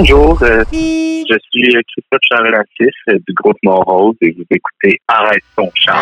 bonjour. Euh, je suis Christophe Charles-Latif euh, du groupe Morose et vous écoutez Arrête ton chant.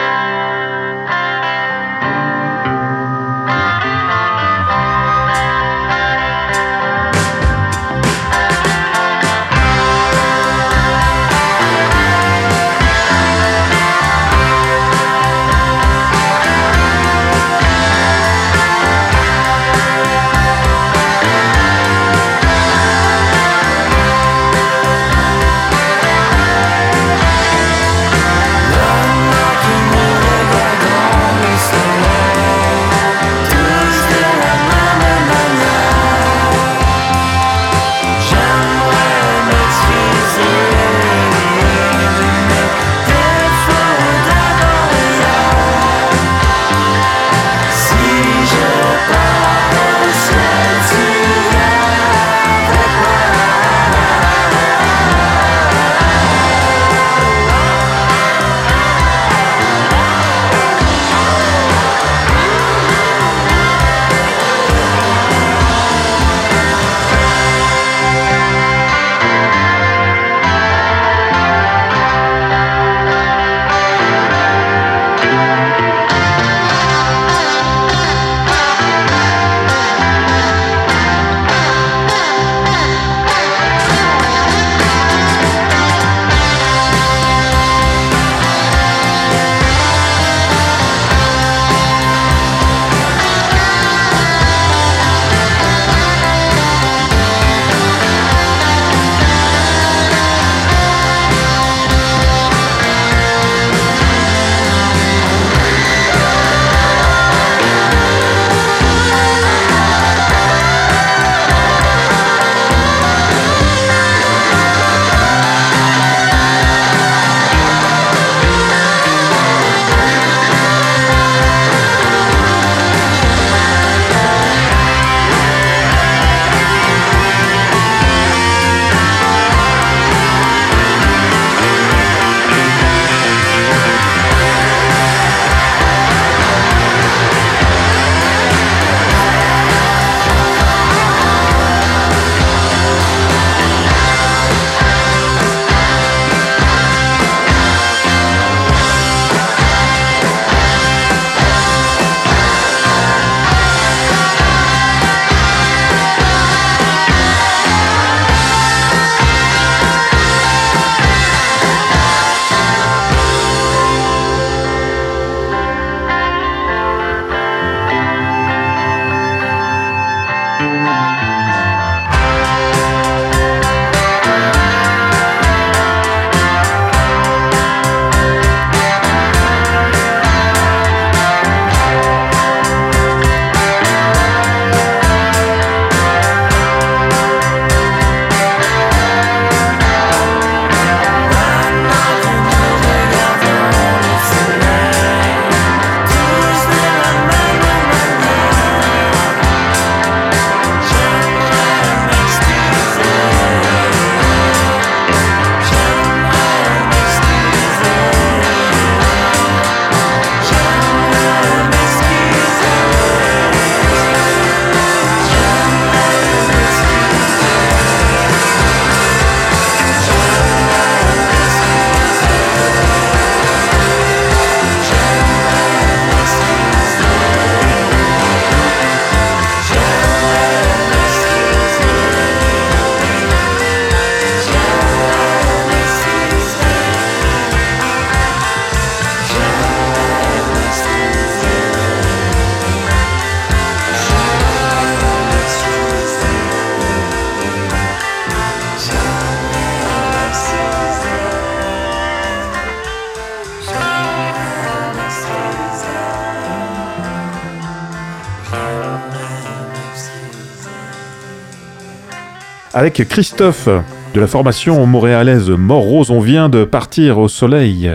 Avec Christophe de la formation montréalaise Mort Rose, on vient de partir au soleil.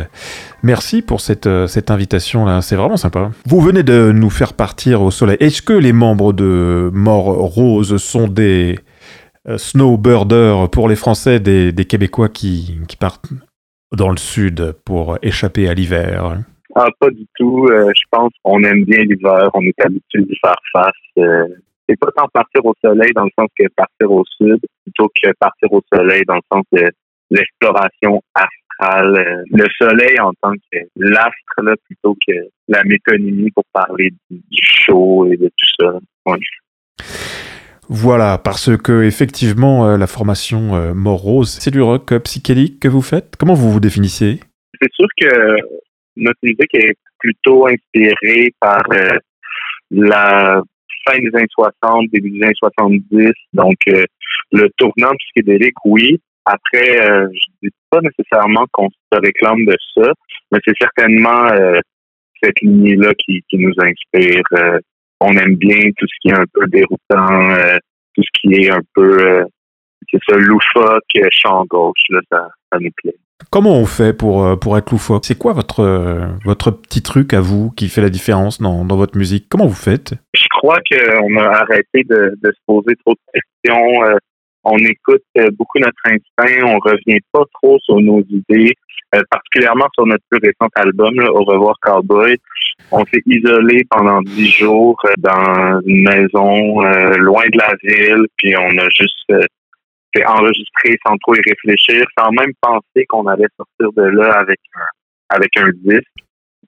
Merci pour cette, euh, cette invitation-là, c'est vraiment sympa. Vous venez de nous faire partir au soleil. Est-ce que les membres de Mort Rose sont des euh, snowbirders pour les Français, des, Québécois qui, partent dans le sud pour échapper à l'hiver? Ah, pas du tout. Euh, je pense qu'on aime bien l'hiver. On est habitué d'y faire face c'est pas tant partir au soleil dans le sens que partir au sud, plutôt que partir au soleil dans le sens de l'exploration astrale. Euh, le soleil en tant que l'astre, là, plutôt que la métonymie pour parler du, chaud et de tout ça. Voilà, parce que effectivement, euh, la formation euh, Mort Rose, c'est du rock psychédélique que vous faites. Comment vous vous définissez? C'est sûr que notre musique est plutôt inspirée par la fin des années 60, début des années 70. Donc, euh, le tournant psychédélique, oui. Après, euh, je dis pas nécessairement qu'on se réclame de ça, mais c'est certainement euh, cette lignée-là qui, nous inspire. Euh, on aime bien tout ce qui est un peu déroutant, tout ce qui est un peu, c'est ça, loufoque, champ gauche, ça, nous plaît. Comment on fait pour, pour être loufoque? C'est quoi votre, votre petit truc à vous qui fait la différence dans, dans votre musique? Comment vous faites? Crois qu'on a arrêté de, se poser trop de questions. Euh, on écoute beaucoup notre instinct, on revient pas trop sur nos idées, particulièrement sur notre plus récent album, Au revoir Cowboy. On s'est isolé pendant dix jours dans une maison loin de la ville, puis on a juste c'est enregistré sans trop y réfléchir, sans même penser qu'on allait sortir de là avec un, avec un disque.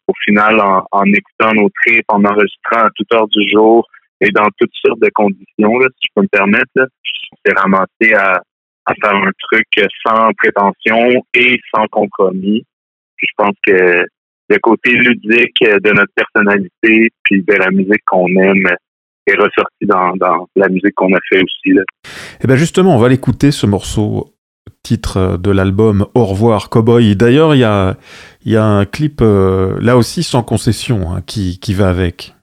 Au final, en, écoutant nos trips, en enregistrant à toute heure du jour et dans toutes sortes de conditions, si je peux me permettre, c'est ramassé à, faire un truc sans prétention et sans compromis. Je pense que le côté ludique de notre personnalité puis de la musique qu'on aime est ressorti dans, la musique qu'on a fait aussi. Là. Eh bien justement, on va l'écouter ce morceau titre de l'album Au revoir Cowboy. D'ailleurs, il y a, y a un clip euh, là aussi sans concession hein, qui, qui va avec.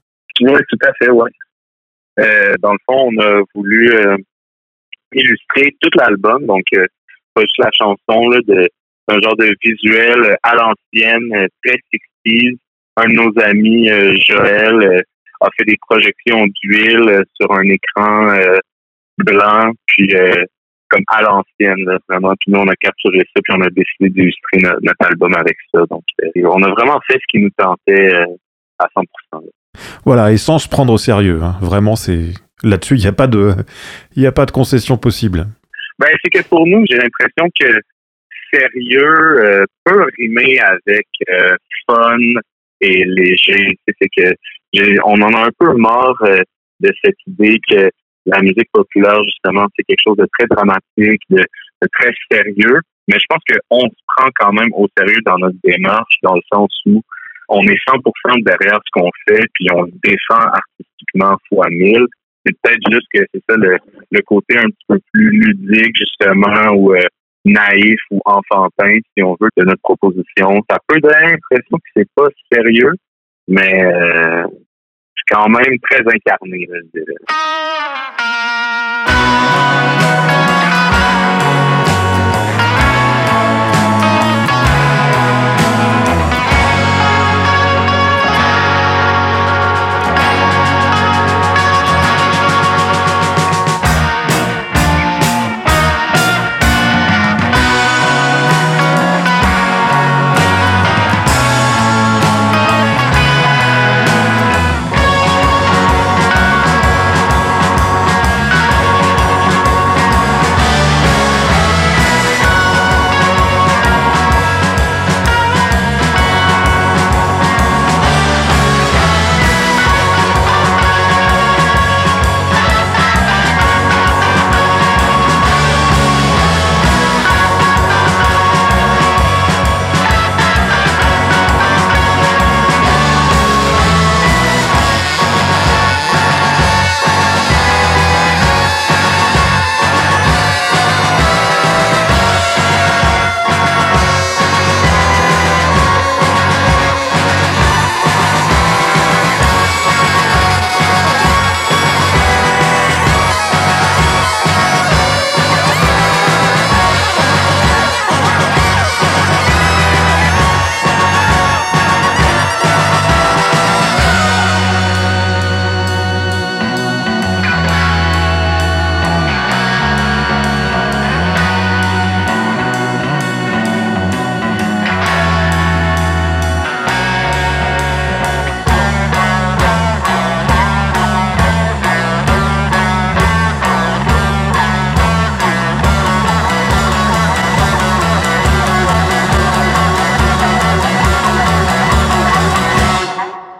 Oui, tout à fait, oui. Euh, dans le fond, on a voulu euh, illustrer tout l'album, donc euh, pas juste la chanson, là, de, un genre de visuel à l'ancienne, très sexy. Un de nos amis, Joël, a fait des projections d'huile euh, sur un écran euh, blanc, puis euh, comme à l'ancienne, vraiment. Puis nous, on a capturé ça, puis on a décidé d'illustrer notre, album avec ça. Donc, on a vraiment fait ce qui nous tentait à 100%. Voilà, et sans se prendre au sérieux. Hein. Vraiment, c'est là-dessus, il n'y a pas de, il a pas de concession possible. Ben, c'est que pour nous, j'ai l'impression que sérieux peut rimer avec fun et léger. C'est que on en a un peu marre euh, de cette idée que la musique populaire, justement, c'est quelque chose de très dramatique, de, très sérieux. Mais je pense qu'on se prend quand même au sérieux dans notre démarche, dans le sens où on est 100% derrière ce qu'on fait, puis on défend artistiquement fois mille. C'est peut-être juste que c'est ça le, côté un petit peu plus ludique, justement, ou euh, naïf ou enfantin, si on veut, de notre proposition. Ça peut donner l'impression que c'est pas sérieux, mais euh, c'est quand même très incarné, je dirais. Música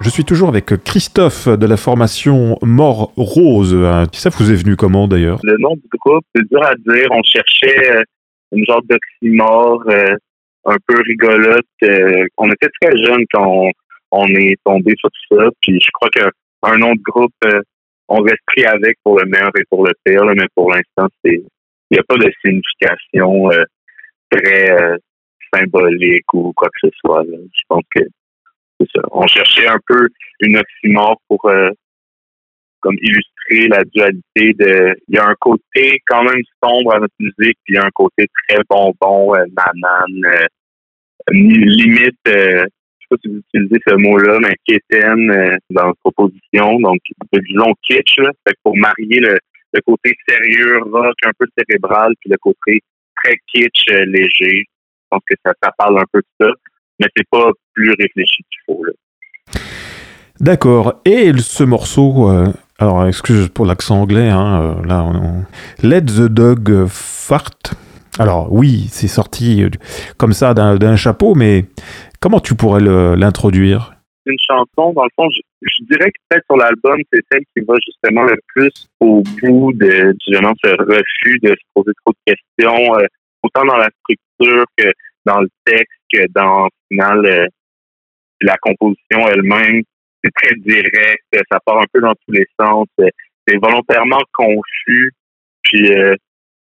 Je suis toujours avec Christophe de la formation Mort Rose. Ça vous est venu comment d'ailleurs? Le nom du groupe, c'est dur à dire. On cherchait euh, une genre d'oxymore euh, un peu rigolote. Euh, on était très jeunes quand on, est tombé sur ça. Puis je crois qu'un nom de groupe, on reste pris avec pour le meilleur et pour le pire. mais pour l'instant, c'est il n'y a pas de signification très symbolique ou quoi que ce soit. Je pense que on cherchait un peu une oxymore pour euh, comme illustrer la dualité de. Il y a un côté quand même sombre à notre musique, puis il y a un côté très bonbon, euh, euh, limite. je sais pas si vous utilisez ce mot-là, mais quétaine dans la proposition. Donc, disons kitsch, là. Fait pour marier le, le côté sérieux, rock, un peu cérébral, puis le côté très kitsch, léger. Je pense que ça, ça parle un peu de ça mais c'est pas plus réfléchi qu'il faut. D'accord. Et ce morceau, euh, alors excuse pour l'accent anglais, hein, euh, là, on, Let the Dog Fart. Alors oui, c'est sorti euh, comme ça d'un chapeau, mais comment tu pourrais l'introduire? Une chanson, dans le fond, je, dirais que peut-être sur l'album, c'est celle qui va justement le plus au bout de justement ce refus de se poser trop de questions, autant dans la structure que dans le texte que dans, final, euh, la composition elle-même. C'est très direct, ça part un peu dans tous les sens. C'est volontairement confus. Puis euh,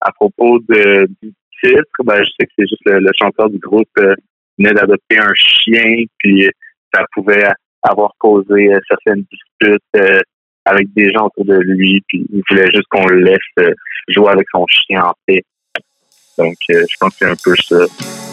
à propos de, du titre, ben, je sais que c'est juste le, chanteur du groupe euh, venait d'adopter un chien, puis ça pouvait avoir causé certaines disputes avec des gens autour de lui, puis il voulait juste qu'on le laisse jouer avec son chien en paix. Donc, je pense que c'est un peu ça.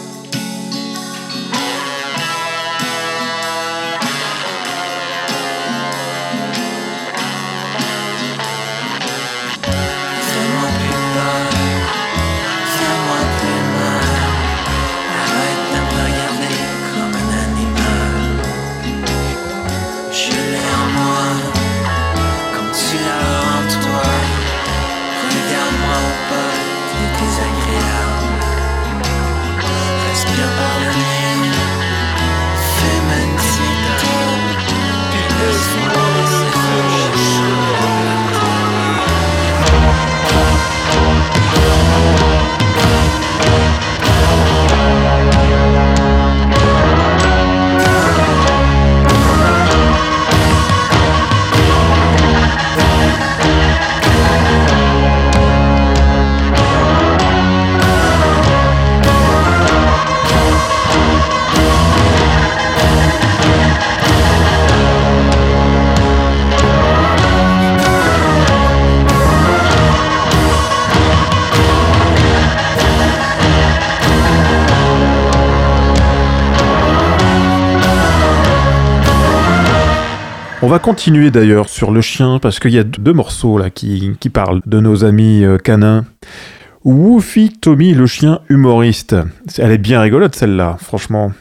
Va continuer d'ailleurs sur le chien parce qu'il y a deux morceaux là qui, parlent de nos amis euh, canins. Woofy Tommy, le chien humoriste. Elle est bien rigolote celle-là, franchement.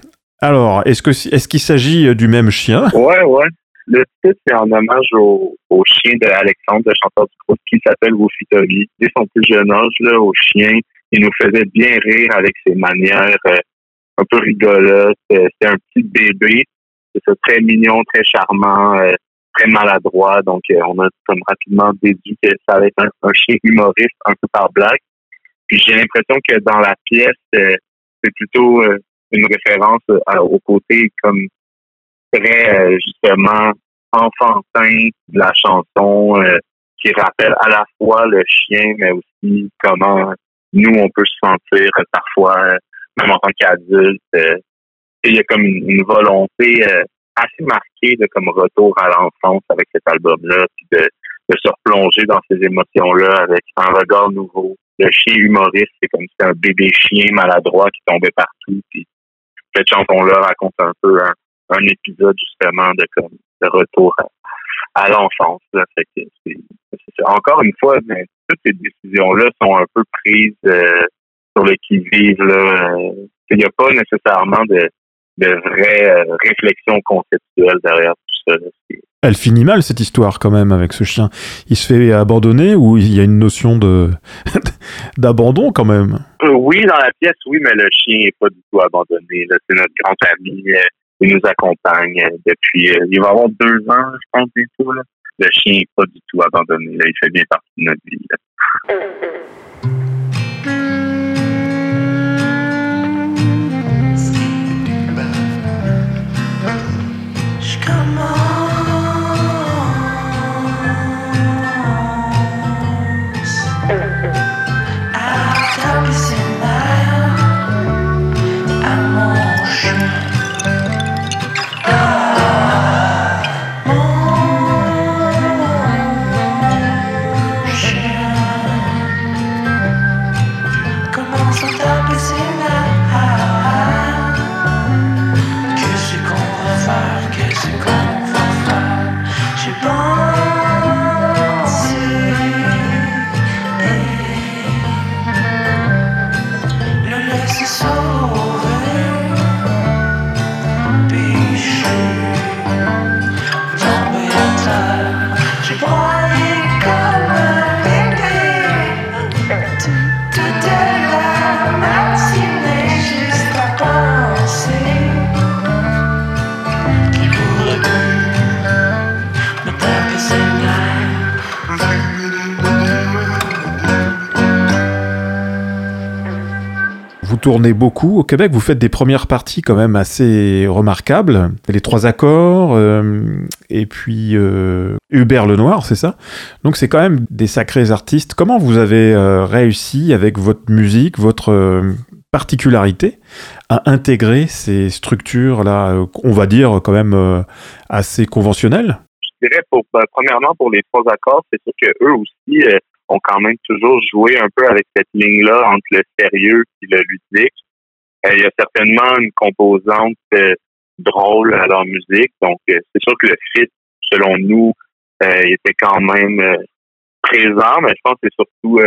Alors, est-ce que est-ce qu'il s'agit euh, du même chien? Ouais, ouais. Le titre c'est en hommage au, chien de Alexandre, le chanteur du groupe, qui s'appelle Woofy Tommy. Dès son plus jeune âge, là, au chien, il nous faisait bien rire avec ses manières euh, un peu rigolotes. C'était un petit bébé c'est très mignon, très charmant, très maladroit. Donc, euh, on a comme rapidement déduit que ça allait être un, chien humoriste un peu par blague. Puis j'ai l'impression que dans la pièce, euh, c'est plutôt une référence au côté comme très justement enfantin de la chanson qui rappelle à la fois le chien, mais aussi comment nous on peut se sentir parfois, même en tant qu'adulte, il y a comme une, volonté euh, assez marquée de comme retour à l'enfance avec cet album-là, puis de, de se replonger dans ces émotions-là avec un regard nouveau. Le chien humoriste, c'est comme si un bébé chien maladroit qui tombait partout. Puis cette chanson-là raconte un peu un, épisode justement de comme de retour à, l'enfance. Encore une fois, mais toutes ces décisions-là sont un peu prises euh, sur le qui-vive. Euh, il n'y a pas nécessairement de, de vraies euh, réflexions conceptuelles derrière tout ça. Elle finit mal cette histoire quand même avec ce chien. Il se fait abandonner ou il y a une notion de d'abandon quand même? Euh, Oui, dans la pièce, oui, mais le chien n'est pas du tout abandonné. C'est notre grand ami. Euh, nous accompagne depuis, il va avoir deux ans, je pense, bientôt. Là. Le chien n'est pas du tout abandonné. Là. Il fait bien partie de notre vie. Tournez beaucoup au Québec. Vous faites des premières parties quand même assez remarquables. Les trois accords, euh, et puis euh, Hubert Lenoir, c'est ça? Donc c'est quand même des sacrés artistes. Comment vous avez euh, réussi avec votre musique, votre particularité, à intégrer ces structures-là, on va dire quand même assez conventionnelles? Je dirais, pour, ben, premièrement, pour les trois accords, c'est sûr que eux aussi ont quand même toujours joué un peu avec cette ligne-là entre le sérieux et le ludique. Euh, il y a certainement une composante euh, drôle à leur musique, donc euh, c'est sûr que le fit, selon nous, était quand même présent, mais je pense que c'est surtout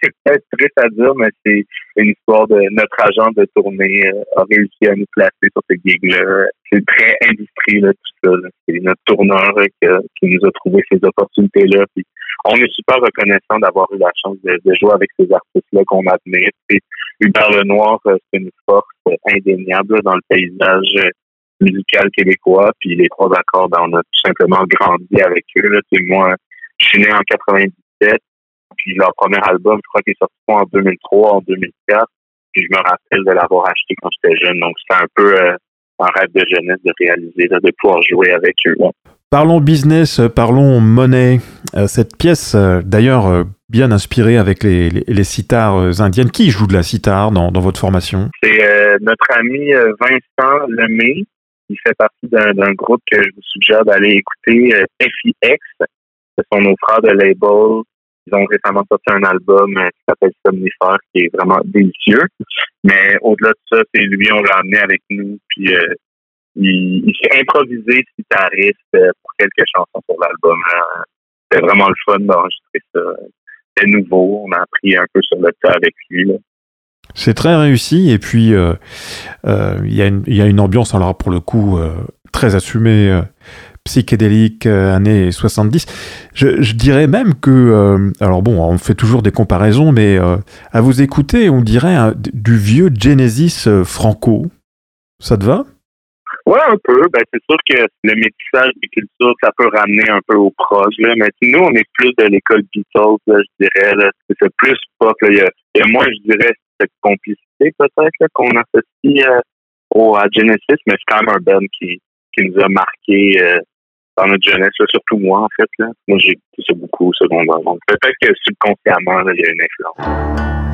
c'est peut-être triste à dire, mais c'est une histoire de notre agent de tournée a réussi à nous placer sur ce gig-là. C'est très industrie, tout ça. C'est notre tourneur qui nous a trouvé ces opportunités-là. Puis on est super reconnaissant d'avoir eu la chance de, jouer avec ces artistes-là qu'on admire. Puis Hubert Lenoir, euh, c'est une force indéniable dans le paysage euh, musical québécois. Puis les trois accords, ben, on a tout simplement grandi avec eux. Là. moi, je suis né en 97. Puis leur premier album, je crois qu'il est sorti en 2003, en 2004. Puis je me rappelle de l'avoir acheté quand j'étais jeune. Donc c'était un peu euh, un rêve de jeunesse de réaliser, de pouvoir jouer avec eux. Parlons business, parlons monnaie. Euh, cette pièce, euh, d'ailleurs, euh, bien inspirée avec les, les, citars indiennes. Qui joue de la sitar dans, dans votre formation? C'est notre ami Vincent Lemay. Il fait partie d'un groupe que je vous suggère d'aller écouter, FIX. Ce sont nos frères de label. Ils ont récemment sorti un album qui s'appelle Somnifère, qui est vraiment délicieux. Mais au-delà de ça, c'est lui, on l'a amené avec nous. Puis il, il s'est improvisé guitariste pour quelques chansons sur l'album. C'était vraiment le fun d'enregistrer ça. C'était nouveau. On a appris un peu sur le tas avec lui. C'est très réussi et puis euh, euh, il y, y, a une ambiance alors pour le coup euh, très assumée psychédélique années 70. Je, je, dirais même que alors bon on fait toujours des comparaisons mais à vous écouter on dirait du vieux Genesis franco. Ça te va? Ouais, un peu. Ben, c'est sûr que le métissage des cultures, ça peut ramener un peu au proche. Là. Mais nous, on est plus de l'école Beatles, je dirais. Là. C'est plus pop. Là. Il, y moins, je dirais, cette complicité peut-être qu'on associe euh, au, à Genesis, mais c'est quand même un band qui, qui nous a marqué euh, dans notre jeunesse, là, surtout moi, en fait. Là. Moi, j'ai écouté ça beaucoup au secondaire. Donc, peut-être que subconsciemment, là, il y a une influence.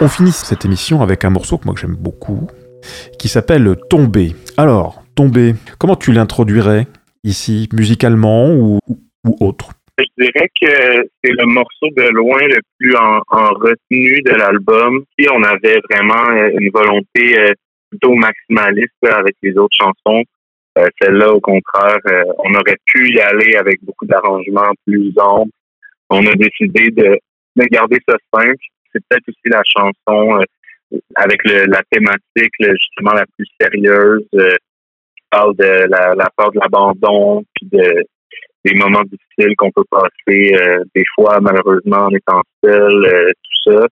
On finit cette émission avec un morceau que moi j'aime beaucoup, qui s'appelle Tomber. Alors, Tomber, comment tu l'introduirais ici, musicalement ou, ou autre? Je dirais que c'est le morceau de loin le plus en, retenue de l'album. Si on avait vraiment euh, une volonté euh, plutôt maximaliste avec les autres chansons, euh, celle-là, au contraire, on aurait pu y aller avec beaucoup d'arrangements plus amples. On a décidé de, de garder ça simple. C'est peut-être aussi la chanson avec la thématique justement la plus sérieuse qui parle de la, peur de l'abandon, puis de des moments difficiles qu'on peut passer euh, des fois malheureusement en étant seul, euh, tout ça.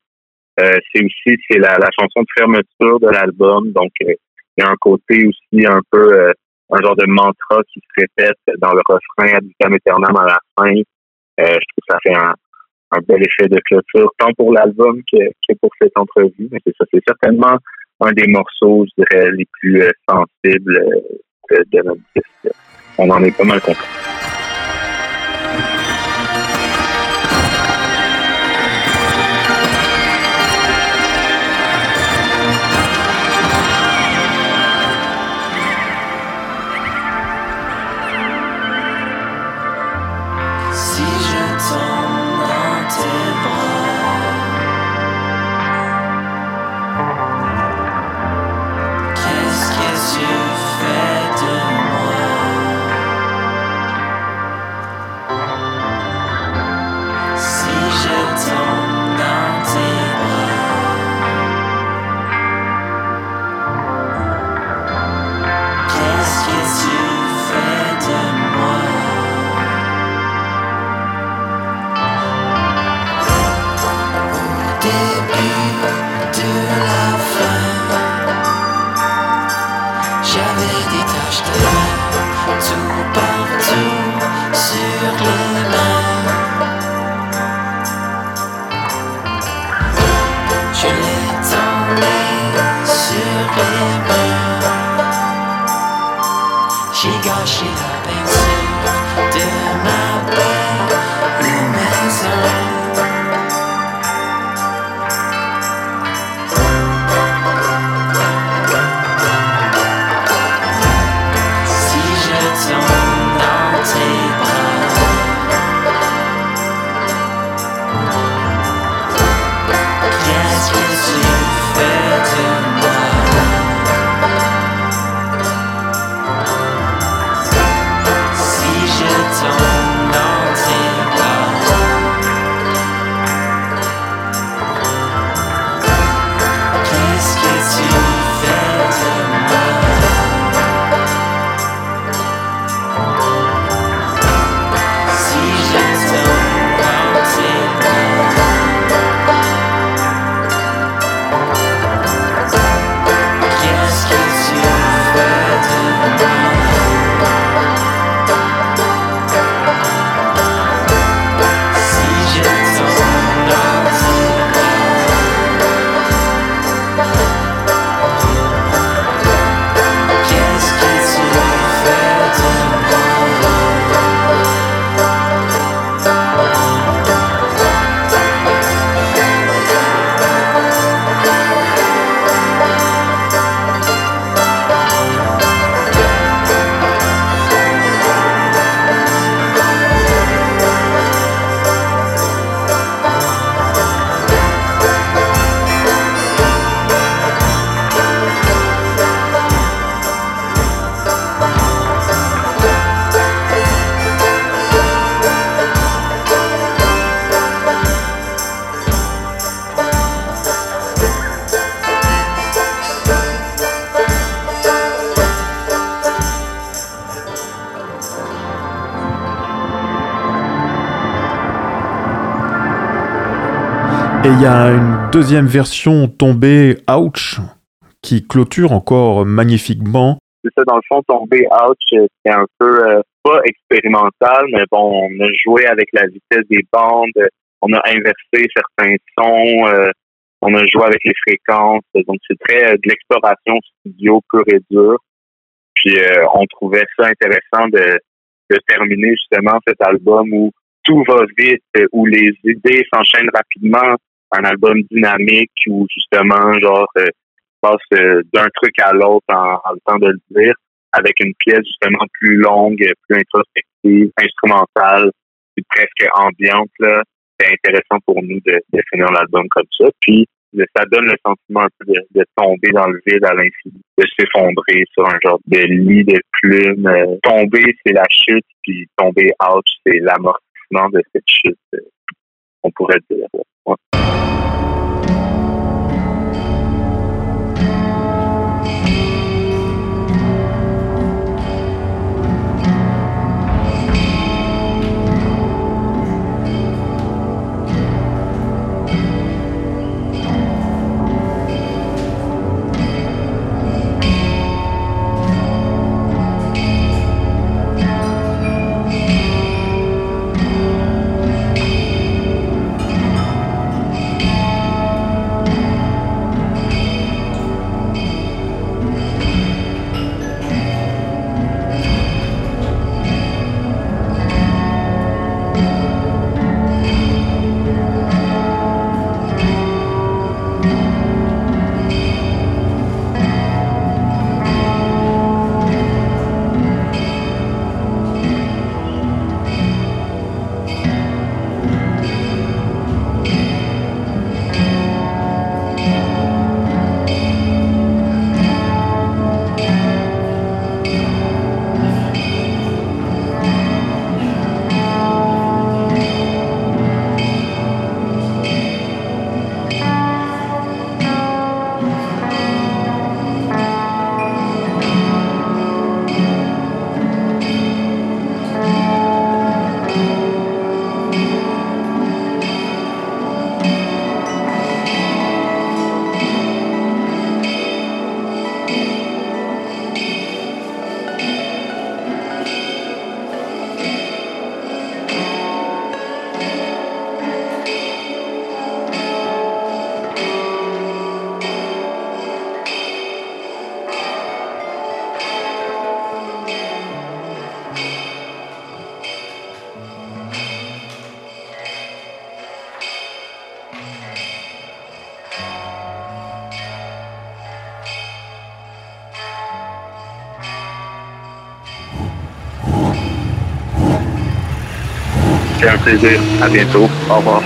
Euh, c'est aussi c'est la, la chanson de fermeture de l'album, donc il y a un côté aussi un peu un genre de mantra qui se répète dans le refrain ad vitam aeternam à la fin. je trouve que ça fait un, un bel effet de clôture, tant pour l'album que, que pour cette entrevue. Mais c'est ça, c'est certainement un des morceaux, je dirais, les plus sensibles de, de notre disque. On en est pas mal content. she got she got bang, bang, il y a une deuxième version tombée Ouch qui clôture encore magnifiquement. C'est ça, dans le fond, tombée Ouch, c'est un peu euh, pas expérimental, mais bon, on a joué avec la vitesse des bandes, on a inversé certains sons, euh, on a joué avec les fréquences, donc c'est très euh, de l'exploration studio pure et dure. Puis on trouvait ça intéressant de terminer justement cet album où tout va vite, où les idées s'enchaînent rapidement, un album dynamique où justement, genre, euh, passe euh, d'un truc à l'autre en, en, le temps de le dire, avec une pièce justement plus longue, plus introspective, instrumentale, presque ambiante. Là. C'est intéressant pour nous de, de finir l'album comme ça. Puis ça donne le sentiment un peu de, tomber dans le vide à l'infini, de s'effondrer sur un genre de lit de plumes. Euh, tomber, c'est la chute, puis tomber out, c'est l'amortissement de cette chute, euh, on pourrait dire. Un plaisir. À bientôt. Au revoir.